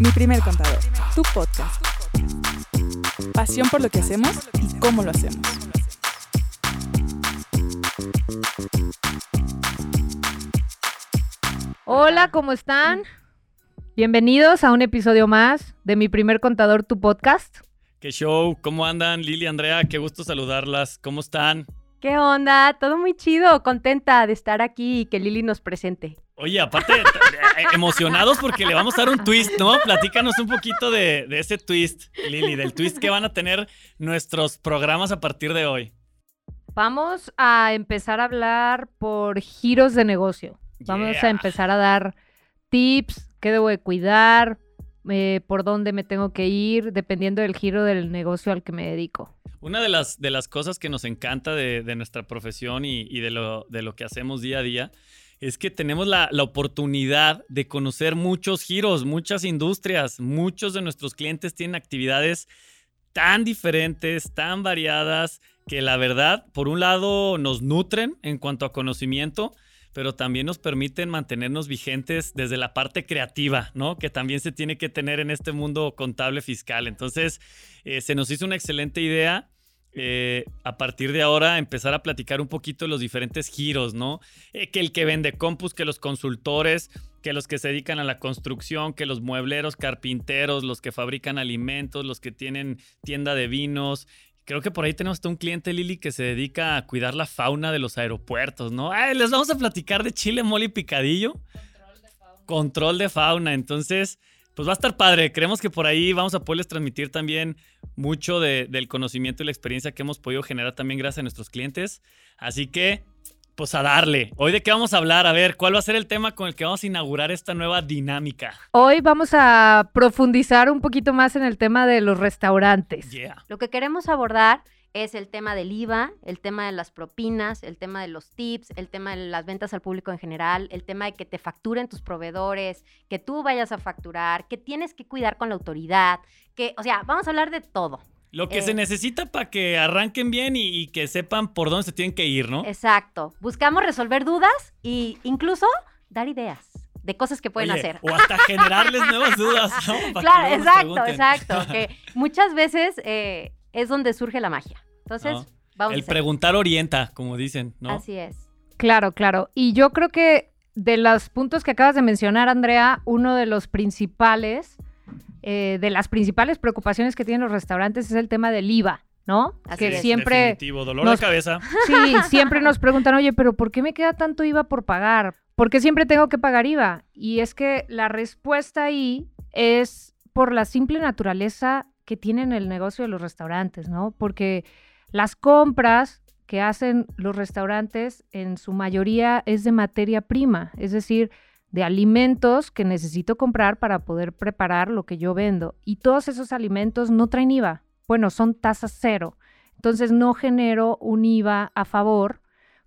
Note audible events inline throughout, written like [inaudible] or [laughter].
Mi primer contador, tu podcast. Pasión por lo que hacemos y cómo lo hacemos. Hola, ¿cómo están? Bienvenidos a un episodio más de Mi primer contador, tu podcast. ¿Qué show? ¿Cómo andan Lili, Andrea? Qué gusto saludarlas. ¿Cómo están? ¿Qué onda? Todo muy chido, contenta de estar aquí y que Lili nos presente. Oye, aparte, eh, emocionados porque le vamos a dar un twist, ¿no? Platícanos un poquito de, de ese twist, Lili, del twist que van a tener nuestros programas a partir de hoy. Vamos a empezar a hablar por giros de negocio. Vamos Yeah. a empezar a dar tips, qué debo de cuidar, eh, por dónde me tengo que ir, dependiendo del giro del negocio al que me dedico. Una de las, de las cosas que nos encanta de, de nuestra profesión y, y de, lo, de lo que hacemos día a día es que tenemos la, la oportunidad de conocer muchos giros, muchas industrias. Muchos de nuestros clientes tienen actividades tan diferentes, tan variadas, que la verdad, por un lado, nos nutren en cuanto a conocimiento, pero también nos permiten mantenernos vigentes desde la parte creativa, ¿no? Que también se tiene que tener en este mundo contable fiscal. Entonces, eh, se nos hizo una excelente idea. eh, a partir de ahora empezar a platicar un poquito de los diferentes giros, ¿no? Eh, que el que vende compus, que los consultores, que los que se dedican a la construcción, que los muebleros, carpinteros, los que fabrican alimentos, los que tienen tienda de vinos. Creo que por ahí tenemos un cliente, Lili, que se dedica a cuidar la fauna de los aeropuertos, ¿no? Les vamos a platicar de chile, mole y picadillo. Control de fauna. Entonces, pues va a estar padre. Creemos que por ahí vamos a poderles transmitir también mucho de- del conocimiento y la experiencia que hemos podido generar también gracias a nuestros clientes. Así que, pues a darle. Hoy de qué vamos a hablar? A ver, ¿cuál va a ser el tema con el que vamos a inaugurar esta nueva dinámica? Hoy vamos a profundizar un poquito más en el tema de los restaurantes. Yeah. Lo que queremos abordar es el tema del IVA, el tema de las propinas, el tema de los tips, el tema de las ventas al público en general, el tema de que te facturen tus proveedores, que tú vayas a facturar, que tienes que cuidar con la autoridad, que, o sea, vamos a hablar de todo. Lo que Eh. se necesita para que arranquen bien y, y que sepan por dónde se tienen que ir, ¿no? Exacto. Buscamos resolver dudas e incluso dar ideas de cosas que pueden Oye, hacer. O hasta generarles nuevas dudas, ¿no? [laughs] Claro, exacto, exacto. [laughs] Que muchas veces eh, es donde surge la magia. Entonces, Ah, vamos El a preguntar orienta, como dicen, ¿no? Así es. Claro, claro. Y yo creo que de los puntos que acabas de mencionar, Andrea, uno de los principales, eh, de las principales preocupaciones que tienen los restaurantes es el tema del IVA, ¿no? Así que es. siempre, Definitivo, dolor nos- de cabeza. sí, siempre nos preguntan, oye, pero ¿por qué me queda tanto IVA por pagar? ¿Por qué siempre tengo que pagar IVA? Y es que la respuesta ahí es por la simple naturaleza que tienen el negocio de los restaurantes, ¿no? Porque las compras que hacen los restaurantes en su mayoría es de materia prima, es decir, de alimentos que necesito comprar para poder preparar lo que yo vendo. Y todos esos alimentos no traen IVA. Bueno, son tasas cero. Entonces no genero un IVA a favor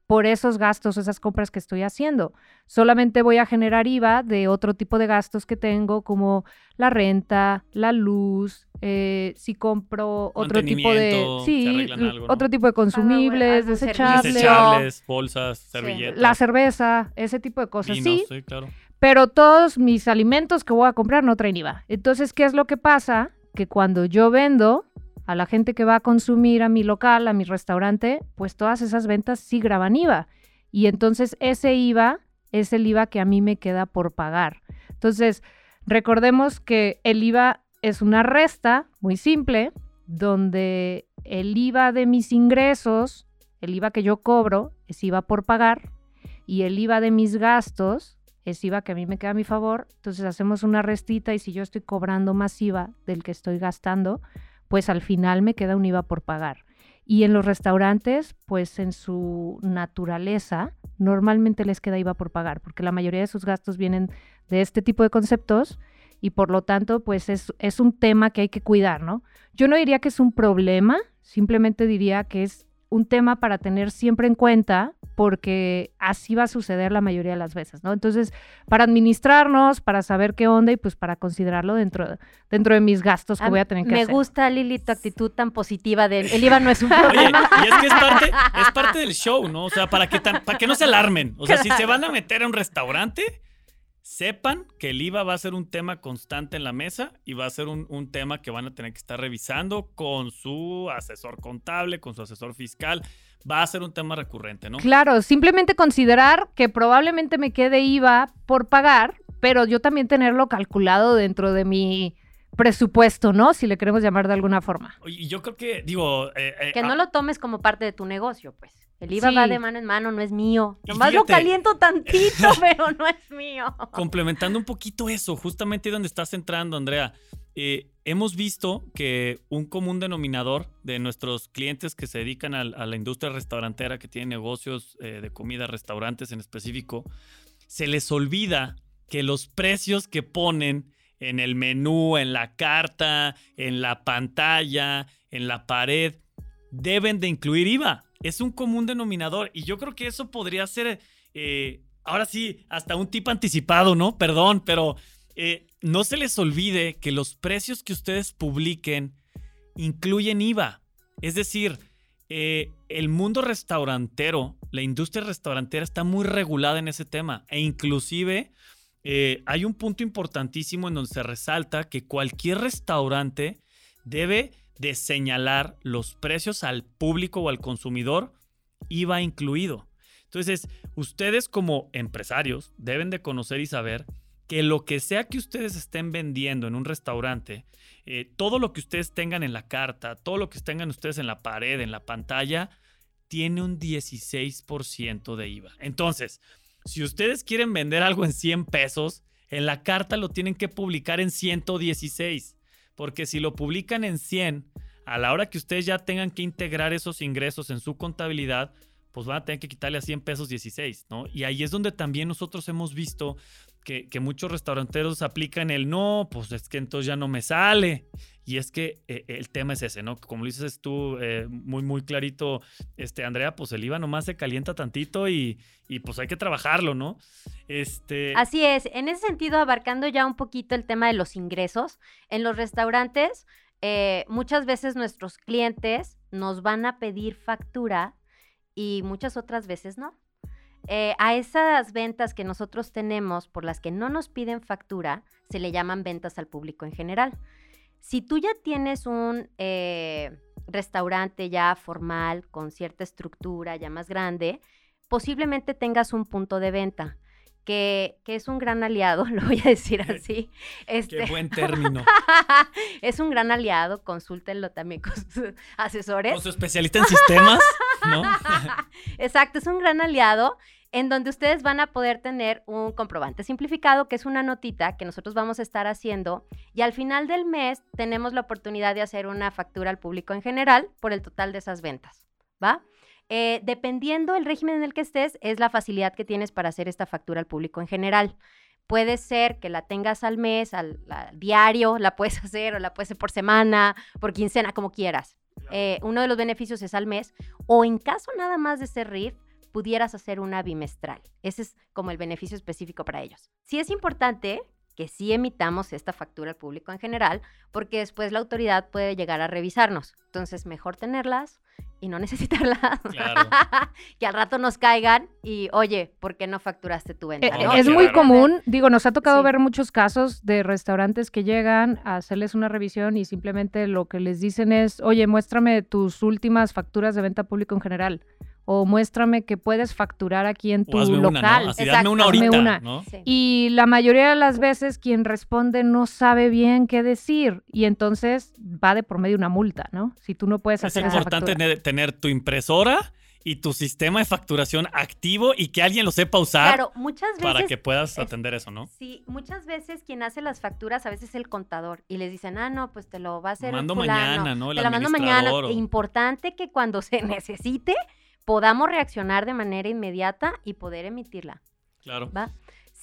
por esos gastos, esas compras que estoy haciendo. Solamente voy a generar IVA de otro tipo de gastos que tengo, como la renta, la luz, eh, si compro otro tipo de, sí, otro tipo de consumibles, desechables, Desechables, bolsas, servilletas. la cerveza, ese tipo de cosas. vinos, sí, sí, claro. pero todos mis alimentos que voy a comprar no traen IVA. Entonces, ¿qué es lo que pasa? Que cuando yo vendo a la gente que va a consumir a mi local, a mi restaurante, pues todas esas ventas sí graban IVA. Y entonces ese IVA es el IVA que a mí me queda por pagar. Entonces, recordemos que el IVA es una resta muy simple, donde el IVA de mis ingresos, el IVA que yo cobro, es IVA por pagar, y el IVA de mis gastos es IVA que a mí me queda a mi favor. Entonces hacemos una restita y si yo estoy cobrando más IVA del que estoy gastando, pues al final me queda un IVA por pagar. Y en los restaurantes, pues en su naturaleza, normalmente les queda IVA por pagar, porque la mayoría de sus gastos vienen de este tipo de conceptos y por lo tanto, pues es, es un tema que hay que cuidar, ¿no? Yo no diría que es un problema, simplemente diría que es un tema para tener siempre en cuenta porque así va a suceder la mayoría de las veces, ¿no? Entonces, para administrarnos, para saber qué onda y pues para considerarlo dentro, dentro de mis gastos que Ah, voy a tener que Me hacer. gusta, Lili, tu actitud tan positiva de el IVA no es un Oye, problema. y es que es parte, es parte del show, ¿no? O sea, para que, tan- para que no se alarmen. O sea, si se van a meter a un restaurante, sepan que el IVA va a ser un tema constante en la mesa y va a ser un, un, tema que van a tener que estar revisando con su asesor contable, con su asesor fiscal. Va a ser un tema recurrente, ¿no? Claro, simplemente considerar que probablemente me quede IVA por pagar, pero yo también tenerlo calculado dentro de mi presupuesto, ¿no? Si le queremos llamar de alguna forma. Y yo creo que, digo... Eh, eh, que no lo tomes como parte de tu negocio, pues. El IVA va de mano en mano, no es mío. Nomás lo caliento tantito, [laughs] pero no es mío. Complementando un poquito eso, justamente donde estás entrando, Andrea. Eh, hemos visto que un común denominador de nuestros clientes que se dedican a, la industria restaurantera, que tienen negocios de comida, restaurantes en específico, se les olvida que los precios que ponen en el menú, en la carta, en la pantalla, en la pared, deben de incluir IVA. Es un común denominador y yo creo que eso podría ser, eh, ahora sí, hasta un tipo anticipado, ¿no? Perdón, pero eh, no se les olvide que los precios que ustedes publiquen incluyen IVA. Es decir, eh, el mundo restaurantero, la industria restaurantera está muy regulada en ese tema e inclusive eh, hay un punto importantísimo en donde se resalta que cualquier restaurante debe de señalar los precios al público o al consumidor, IVA incluido. Entonces, ustedes como empresarios deben de conocer y saber que lo que sea que ustedes estén vendiendo en un restaurante, eh, todo lo que ustedes tengan en la carta, todo lo que tengan ustedes en la pared, en la pantalla, tiene un 16% de IVA. Entonces, si ustedes quieren vender algo en 100 pesos, en la carta lo tienen que publicar en 116. Porque si lo publican en 100, a la hora que ustedes ya tengan que integrar esos ingresos en su contabilidad, pues van a tener que quitarle a 100 pesos 16, ¿no? Y ahí es donde también nosotros hemos visto que, muchos restauranteros aplican el no, pues es que entonces ya no me sale. Y es que eh, el tema es ese, ¿no? Como lo dices tú eh, muy, muy clarito, este, Andrea, pues el IVA nomás se calienta tantito y, pues hay que trabajarlo, ¿no? Este... Así es, en ese sentido, abarcando ya un poquito el tema de los ingresos, en los restaurantes, eh, muchas veces nuestros clientes nos van a pedir factura y muchas otras veces no. Eh, a esas ventas que nosotros tenemos por las que no nos piden factura, se le llaman ventas al público en general. Si tú ya tienes un eh, restaurante ya formal, con cierta estructura ya más grande, posiblemente tengas un punto de venta. Que, es un gran aliado, [laughs] lo voy a decir así. Este, Qué buen [laughs] término. es un gran aliado, consúltenlo también con sus asesores. Con su especialista en sistemas, [laughs] [laughs] Exacto, es un gran aliado en donde ustedes van a poder tener un comprobante simplificado, que es una notita que nosotros vamos a estar haciendo, y al final del mes tenemos la oportunidad de hacer una factura al público en general por el total de esas ventas, ¿va? Eh, dependiendo el régimen en el que estés, es la facilidad que tienes para hacer esta factura al público en general. Puede ser que la tengas al mes, al, diario, la puedes [laughs] hacer o la puedes hacer por semana, por quincena, como quieras. Eh, uno de los beneficios es al mes, o en caso nada más de ser RIF, pudieras hacer una bimestral. Ese es como el beneficio específico para ellos. Sí es importante que sí emitamos esta factura al público en general, porque después la autoridad puede llegar a revisarnos. Entonces, mejor tenerlas y no [laughs] necesitarlas. [laughs] que al rato nos caigan y, oye, ¿por qué no facturaste tu venta? Eh, es muy común, digo, nos ha tocado ver muchos casos de restaurantes que llegan a hacerles una revisión y simplemente lo que les dicen es, oye, muéstrame tus últimas facturas de venta público en general o muéstrame que puedes facturar aquí en tu local. Así, dame una ahorita, ¿no? Y la mayoría de las veces quien responde no sabe bien qué decir y entonces va de por medio una multa, ¿no? Si tú no puedes hacer Es importante tener, tu impresora y tu sistema de facturación activo y que alguien lo sepa usar claro, muchas veces, para que puedas atender eso, ¿no? Sí, muchas veces quien hace las facturas a veces es el contador y les dicen, ah, no, pues te lo va a hacer mando mañana, ¿no? te la mando mañana. Importante que cuando se [laughs] necesite podamos reaccionar de manera inmediata y poder emitirla. Claro. ¿va?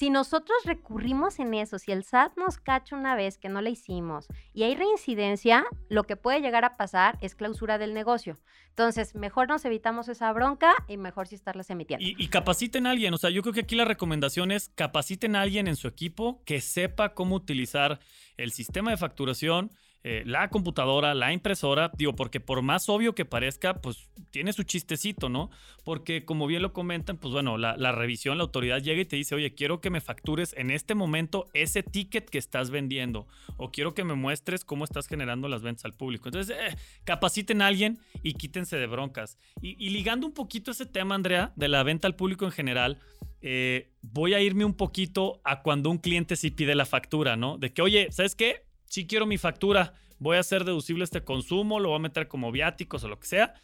Si nosotros recurrimos en eso, si el SAT nos cacha una vez que no la hicimos y hay reincidencia, lo que puede llegar a pasar es clausura del negocio. Entonces, mejor nos evitamos esa bronca y mejor si estarlas emitiendo. Y, y, capaciten a alguien. O sea, yo creo que aquí la recomendación es capaciten a alguien en su equipo que sepa cómo utilizar el sistema de facturación eh, la computadora, la impresora, digo, porque por más obvio que parezca, pues tiene su chistecito, ¿no? Porque como bien lo comentan, pues bueno, la, revisión, la autoridad llega y te dice, oye, quiero que me factures en este momento ese ticket que estás vendiendo o quiero que me muestres cómo estás generando las ventas al público. Entonces, eh, capaciten a alguien y quítense de broncas. Y, ligando un poquito ese tema, Andrea, de la venta al público en general, eh, voy a irme un poquito a cuando un cliente sí pide la factura, ¿no? De que, oye, ¿sabes qué? Sí quiero mi factura, voy a hacer deducible este consumo, lo voy a meter como viáticos o lo que sea.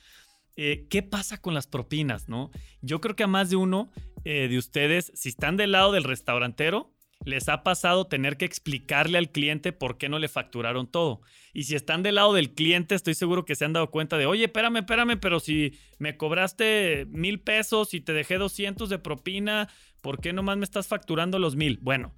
Eh, ¿Qué pasa con las propinas, no? Yo creo que a más de uno eh, de ustedes, si están del lado del restaurantero, les ha pasado tener que explicarle al cliente por qué no le facturaron todo. Y si están del lado del cliente, estoy seguro que se han dado cuenta de, oye, espérame, espérame, pero si me cobraste mil pesos y te dejé 200 de propina, ¿por qué nomás me estás facturando los mil? Bueno,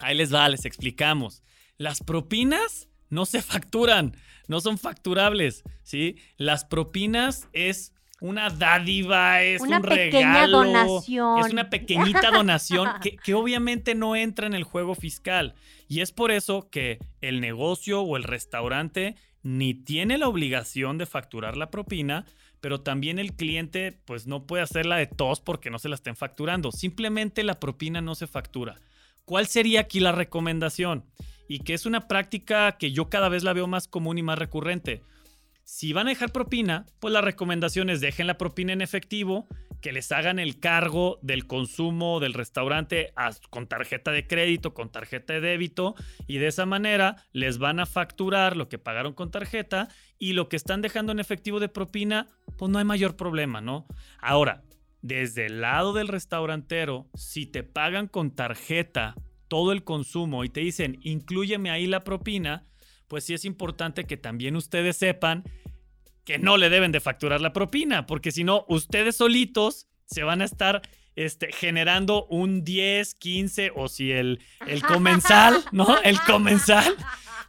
ahí les va, les explicamos. Las propinas no se facturan, no son facturables, ¿sí? Las propinas es una dádiva, es una un pequeña regalo, donación. es una pequeñita donación [laughs] que, que, obviamente no entra en el juego fiscal. Y es por eso que el negocio o el restaurante ni tiene la obligación de facturar la propina, pero también el cliente pues no puede hacerla de tos porque no se la estén facturando. Simplemente la propina no se factura. ¿Cuál sería aquí la recomendación? Y que es una práctica que yo cada vez la veo más común y más recurrente. Si van a dejar propina, pues la recomendación es dejen la propina en efectivo, que les hagan el cargo del consumo del restaurante con tarjeta de crédito, con tarjeta de débito, y de esa manera les van a facturar lo que pagaron con tarjeta y lo que están dejando en efectivo de propina, pues no hay mayor problema, ¿no? Ahora, desde el lado del restaurantero, si te pagan con tarjeta todo el consumo y te dicen, incluyeme ahí la propina, pues sí es importante que también ustedes sepan que no le deben de facturar la propina, porque si no, ustedes solitos se van a estar este, generando un 10, 15 o si el, el [laughs] comensal, ¿no? El comensal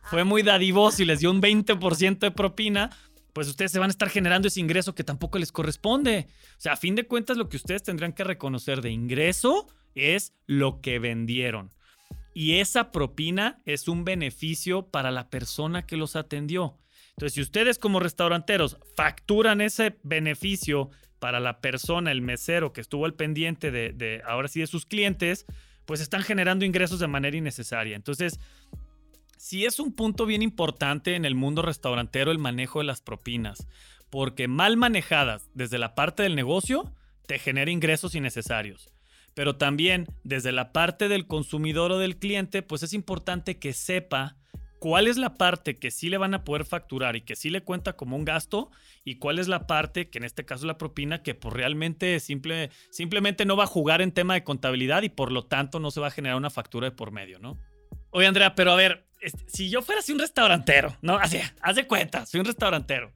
fue muy dadivoso y les dio un 20% de propina, pues ustedes se van a estar generando ese ingreso que tampoco les corresponde. O sea, a fin de cuentas, lo que ustedes tendrán que reconocer de ingreso es lo que vendieron. Y esa propina es un beneficio para la persona que los atendió. Entonces, si ustedes como restauranteros facturan ese beneficio para la persona, el mesero que estuvo al pendiente de, ahora sí de sus clientes, pues están generando ingresos de manera innecesaria. Entonces, sí es un punto bien importante en el mundo restaurantero el manejo de las propinas, porque mal manejadas desde la parte del negocio te genera ingresos innecesarios. Pero también desde la parte del consumidor o del cliente, pues es importante que sepa cuál es la parte que sí le van a poder facturar y que sí le cuenta como un gasto y cuál es la parte, que en este caso la propina, que pues realmente simple, simplemente no va a jugar en tema de contabilidad y por lo tanto no se va a generar una factura de por medio, ¿no? Oye, Andrea, pero a ver, si yo fuera así un restaurantero, ¿no? Así, haz de cuenta, soy un restaurantero.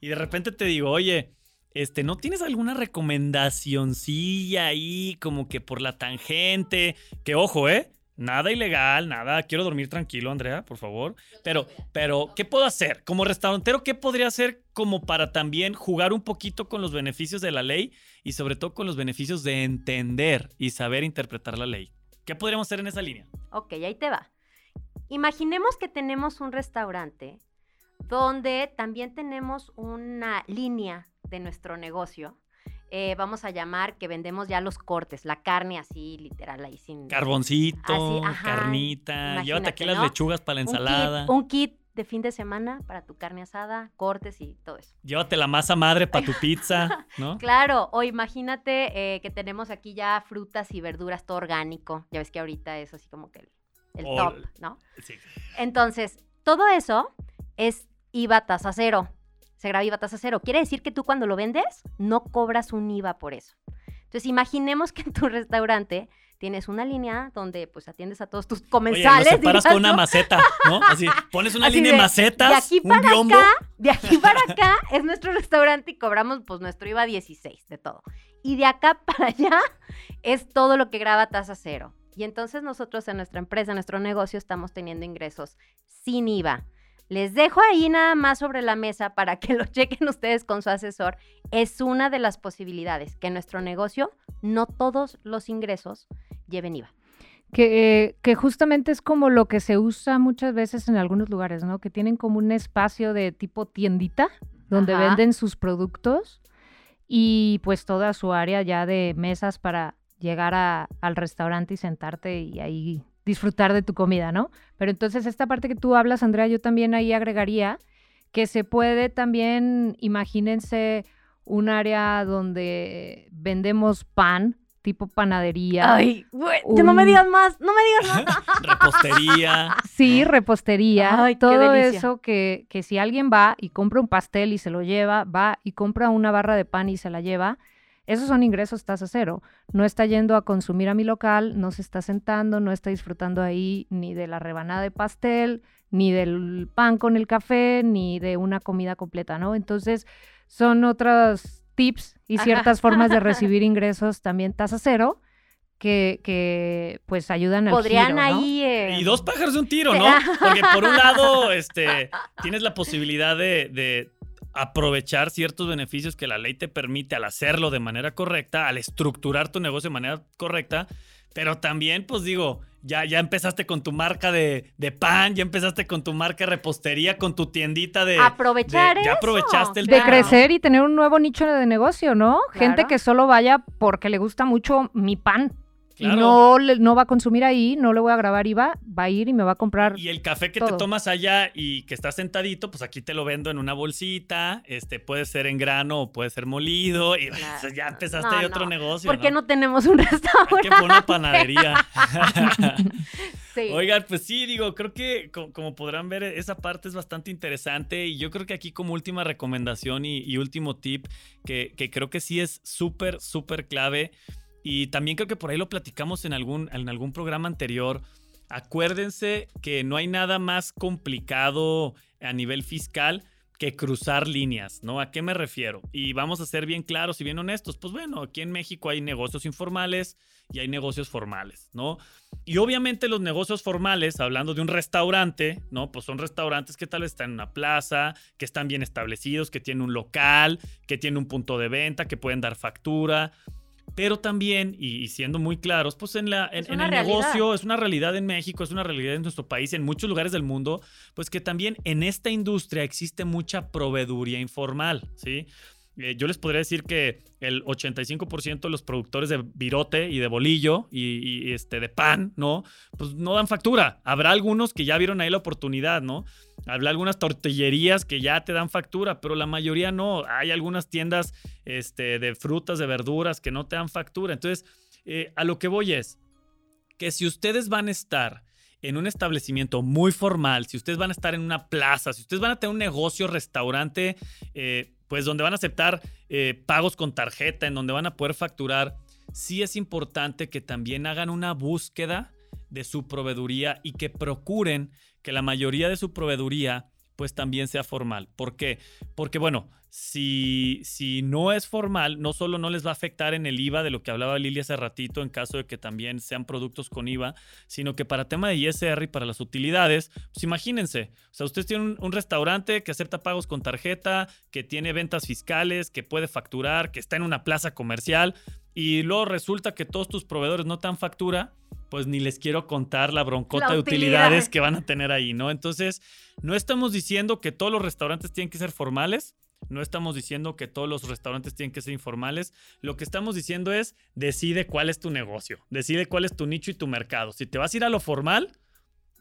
Y de repente te digo, oye, este, ¿no tienes alguna recomendacioncilla ahí como que por la tangente? Que ojo, ¿eh? Nada ilegal, nada. Quiero dormir tranquilo, Andrea, por favor. Pero, pero, ¿qué puedo hacer? Como restaurantero, ¿qué podría hacer como para también jugar un poquito con los beneficios de la ley y sobre todo con los beneficios de entender y saber interpretar la ley? ¿Qué podríamos hacer en esa línea? Ok, ahí te va. Imaginemos que tenemos un restaurante donde también tenemos una línea de nuestro negocio. Eh, vamos a llamar que vendemos ya los cortes, la carne así, literal, ahí sin... Carboncito, carnita, llévate aquí las lechugas para la ensalada. Un kit, de fin de semana para tu carne asada, cortes y todo eso. Llévate la masa madre para tu [laughs] pizza, ¿no? claro, o imagínate eh, que tenemos aquí ya frutas y verduras, todo orgánico. Ya ves que ahorita es así como que el, el top, ¿no? Sí. Entonces, todo eso es IVA tasa cero. Se graba IVA tasa cero. Quiere decir que tú cuando lo vendes no cobras un IVA por eso. Entonces, imaginemos que en tu restaurante tienes una línea donde pues atiendes a todos tus comensales. Oye, paras con una maceta, ¿no? Así, pones una línea de, macetas, de aquí para acá, de aquí para acá es nuestro restaurante y cobramos pues nuestro IVA 16 de todo. Y de acá [laughs] para allá es todo lo que graba tasa cero. Y entonces nosotros en nuestra empresa, en nuestro negocio, estamos teniendo ingresos sin IVA. Les dejo ahí nada más sobre la mesa para que lo [laughs] chequen ustedes con su asesor. Es una de las posibilidades que en nuestro negocio no todos los ingresos lleven IVA. Que, eh, que justamente es como lo que se usa muchas veces en algunos lugares, ¿no? Que tienen como un espacio de tipo tiendita donde Ajá. venden sus productos y pues toda su área ya de mesas para llegar a- al restaurante y sentarte y ahí disfrutar de tu comida, ¿no? Pero entonces esta parte que tú hablas, Andrea, yo también ahí agregaría que se puede también, imagínense un área donde vendemos pan, tipo panadería. Ay, güey, no me digas más, no me digas más. [laughs] Repostería. [laughs] Sí, repostería, Ay, qué todo eso que, que si alguien va y compra un pastel y se lo lleva, va y compra una barra de pan y se la lleva, esos son ingresos tasa cero. No está yendo a consumir a mi local, no se está sentando, no está disfrutando ahí ni de la rebanada de pastel, ni del pan con el café, ni de una comida completa, ¿no? Entonces, son otros tips y Ajá. ciertas formas de [laughs] recibir ingresos también tasa cero que, que pues ayudan al Podrían giro, ¿no? ahí. eh, Y dos pájaros de un tiro, ¿no? Porque por un lado, [laughs] este, tienes la posibilidad de, de aprovechar ciertos beneficios que la ley te permite al hacerlo de manera correcta, al estructurar tu negocio de manera correcta, pero también, pues digo, ya, ya empezaste con tu marca de, de pan, ya empezaste con tu marca de repostería, con tu tiendita de... Aprovechar de- ya eso. aprovechaste el de crecer y tener un nuevo nicho de negocio, ¿no? Gente que solo vaya porque le gusta mucho mi pan Claro. y no, le- no va a consumir ahí, no le voy a grabar IVA, va a ir y me va a comprar. Y el café que te tomas allá y que estás sentadito, pues aquí te lo vendo en una bolsita. Este puede ser en grano o puede ser molido. Y Claro. pues, ya empezaste No, ahí otro negocio. ¿Por qué no tenemos un Hay [laughs] que restaurante? poner una panadería. [laughs] Sí. Oigan, pues sí, digo, creo que co- como, podrán ver, esa parte es bastante interesante y yo creo que aquí como última recomendación y, y último tip, que, que creo que sí es súper, súper clave y también creo que por ahí lo platicamos en algún, en algún programa anterior. Acuérdense que no hay nada más complicado a nivel fiscal que cruzar líneas, ¿no? ¿A qué me refiero? Y vamos a ser bien claros y bien honestos. Pues bueno, aquí en México hay negocios informales y hay negocios formales, ¿no? Y obviamente los negocios formales, hablando de un restaurante, ¿no? Pues son restaurantes que tal vez están en una plaza, que están bien establecidos, que tienen un local, que tienen un punto de venta, que pueden dar factura. Pero también, y, y siendo muy claros, pues en, la, en, el realidad. negocio, es una realidad en México, es una realidad en nuestro país, en muchos lugares del mundo, pues que también en esta industria existe mucha proveeduría informal, ¿sí? Eh, yo les podría decir que el 85% de los productores de virote y de bolillo y, este, de pan, ¿no? Pues no dan factura. Habrá algunos que ya vieron ahí la oportunidad, ¿no? Habrá algunas tortillerías que ya te dan factura, pero la mayoría no. Hay algunas tiendas este, de frutas, de verduras que no te dan factura. Entonces, eh, a lo que voy es que si ustedes van a estar en un establecimiento muy formal, si ustedes van a estar en una plaza, si ustedes van a tener un negocio, restaurante, eh, pues donde van a aceptar eh, pagos con tarjeta, en donde van a poder facturar, sí es importante que también hagan una búsqueda de su proveeduría y que procuren que la mayoría de su proveeduría pues también sea formal. ¿Por qué? Porque bueno, si, si no es formal, no solo no les va a afectar en el IVA de lo que hablaba Lili hace ratito en caso de que también sean productos con IVA, sino que para tema de ISR y para las utilidades, pues imagínense, o sea, ustedes tienen un, un restaurante que acepta pagos con tarjeta, que tiene ventas fiscales, que puede facturar, que está en una plaza comercial y luego resulta que todos tus proveedores no te dan factura, pues ni les quiero contar la broncota La de utilidad. utilidades que van a tener ahí, ¿no? Entonces, no estamos diciendo que todos los restaurantes tienen que ser formales, no estamos diciendo que todos los restaurantes tienen que ser informales. Lo que estamos diciendo es decide cuál es tu negocio, decide cuál es tu nicho y tu mercado. Si te vas a ir a lo formal,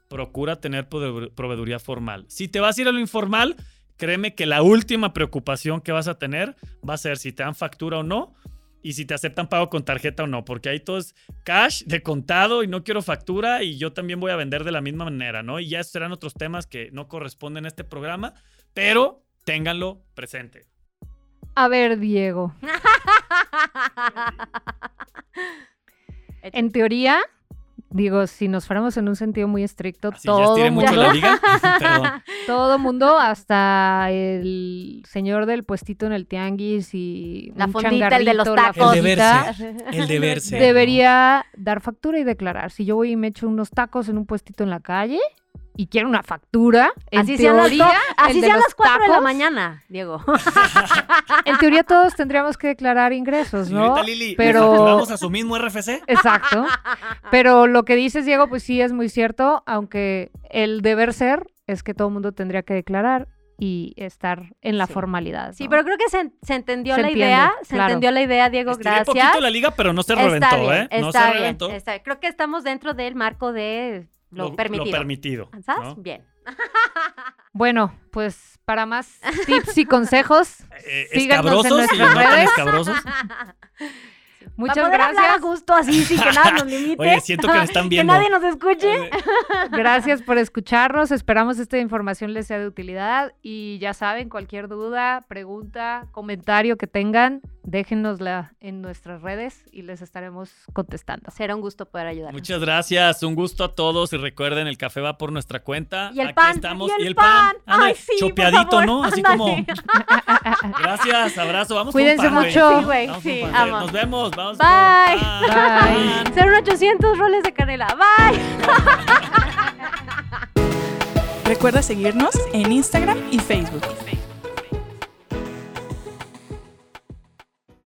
procura tener prove- proveeduría formal. Si te vas a ir a lo informal, créeme que la última preocupación que vas a tener va a ser si te dan factura o no y si te aceptan pago con tarjeta o no, porque ahí todo es cash de contado y no quiero factura y yo también voy a vender de la misma manera, ¿no? Y ya serán otros temas que no corresponden a este programa, pero ténganlo presente. A ver, Diego, [laughs] en teoría, digo, si nos fuéramos en un sentido muy estricto, Así ya todo mucho mundo, la liga. [laughs] Perdón. todo mundo, hasta el señor del puestito en el tianguis y La un fondita, el de los tacos. El deber fondita, ser. El deber ser. ¿no? debería dar factura y declarar. Si yo voy y me echo unos tacos en un puestito en la calle, y quiere una factura, en Así sean las, teoría, do- el así sean las 4 de la mañana, Diego. [laughs] En teoría todos tendríamos que declarar ingresos, ¿no? Lili, ¿le Pero- facturamos a su mismo RFC? Exacto. Pero lo que dices, Diego, pues sí es muy cierto, aunque el deber ser es que todo el mundo tendría que declarar y estar en la Sí. formalidad. Sí, pero creo que se, se entendió Se la entiende, idea. Se claro. entendió la idea, Diego. Estiré gracias. poquito la liga, pero no se Está reventó, bien, ¿eh? No se bien, reventó. está bien. Creo que estamos dentro del marco de lo, permitido. permitido, ¿Sabes? ¿no? Bien. Bueno, pues para más tips y consejos, [laughs] Eh, síganos en escabrosos y nuestras no tan redes. escabrosos. [laughs] Muchas Para poder hablar gracias. a gusto así, [laughs] sin que nada nos limite. Oye, siento que me están viendo. Que nadie nos escuche. Eh, Gracias por escucharnos. Esperamos esta información les sea de utilidad. Y ya saben, cualquier duda, pregunta, comentario que tengan, déjennosla en nuestras redes y les estaremos contestando. Será un gusto poder ayudar. Muchas gracias, un gusto a todos y recuerden, el café va por nuestra cuenta. Y el Aquí pan, estamos. y el pan. Ándale, Ay, sí, por chopeadito, favor, ¿no? Así ándale. como. [laughs] Gracias, abrazo, vamos Cuídense un pan, mucho. Sí, güey, sí, pan. vamos. Nos vemos, vamos. Bye. pan. Bye. Serán 800 roles de canela. Bye. Recuerda seguirnos en Instagram y Facebook.